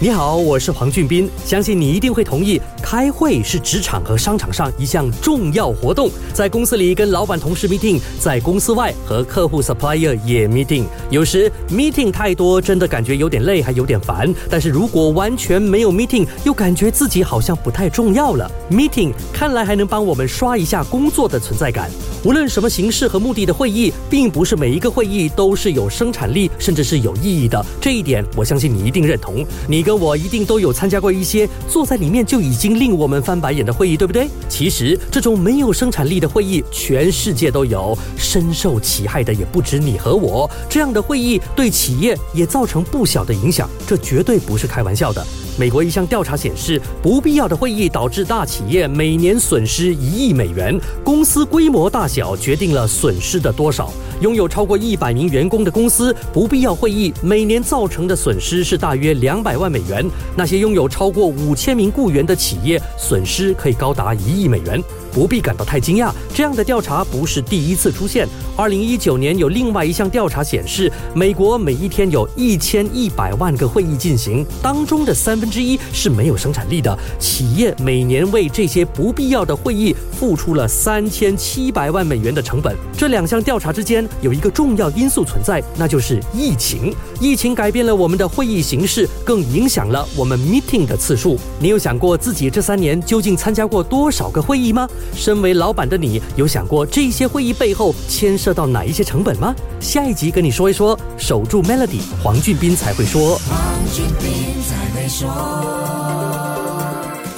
你好，我是黄俊斌，相信你一定会同意，开会是职场和商场上一项重要活动。在公司里跟老板同事 meeting，在公司外和客户 supplier 也 meeting。有时 meeting 太多，真的感觉有点累，还有点烦。但是如果完全没有 meeting，又感觉自己好像不太重要了。meeting 看来还能帮我们刷一下工作的存在感。无论什么形式和目的的会议，并不是每一个会议都是有生产力，甚至是有意义的。这一点，我相信你一定认同。你。跟我一定都有参加过一些坐在里面就已经令我们翻白眼的会议，对不对？其实这种没有生产力的会议，全世界都有，深受其害的也不止你和我。这样的会议对企业也造成不小的影响，这绝对不是开玩笑的。美国一项调查显示，不必要的会议导致大企业每年损失一亿美元，公司规模大小决定了损失的多少。拥有超过一百名员工的公司，不必要会议每年造成的损失是大约两百万美美元。那些拥有超过五千名雇员的企业，损失可以高达一亿美元。不必感到太惊讶，这样的调查不是第一次出现。二零一九年有另外一项调查显示，美国每一天有一千一百万个会议进行，当中的三分之一是没有生产力的。企业每年为这些不必要的会议付出了三千七百万美元的成本。这两项调查之间有一个重要因素存在，那就是疫情。疫情改变了我们的会议形式，更影响了我们 meeting 的次数。你有想过自己这三年究竟参加过多少个会议吗？身为老板的你，有想过这些会议背后牵涉到哪一些成本吗？下一集跟你说一说，守住 Melody，黄俊斌才会说。黄俊斌才会说。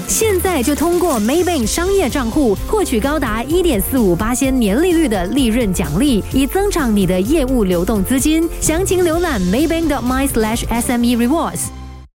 现在就通过 Maybank 商业账户获取高达一点四五八千年利率的利润奖励，以增长你的业务流动资金。详情浏览 Maybank 的 my slash SME rewards。